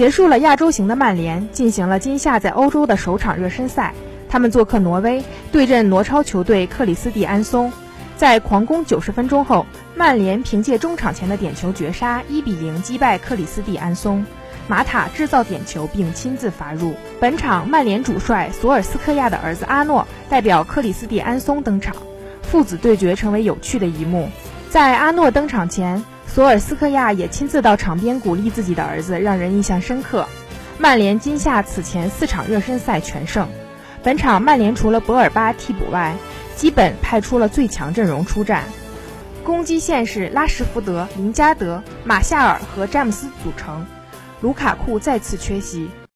结束了亚洲行的曼联进行了今夏在欧洲的首场热身赛，他们做客挪威，对阵挪超球队克里斯蒂安松。在狂攻九十分钟后，曼联凭借中场前的点球绝杀，一比零击败克里斯蒂安松。马塔制造点球并亲自罚入。本场曼联主帅索尔斯克亚的儿子阿诺代表克里斯蒂安松登场，父子对决成为有趣的一幕。在阿诺登场前，索尔斯克亚也亲自到场边鼓励自己的儿子，让人印象深刻。曼联今夏此前四场热身赛全胜。本场曼联除了博尔巴替补外，基本派出了最强阵容出战，攻击线是拉什福德、林加德、马夏尔和詹姆斯组成，卢卡库再次缺席，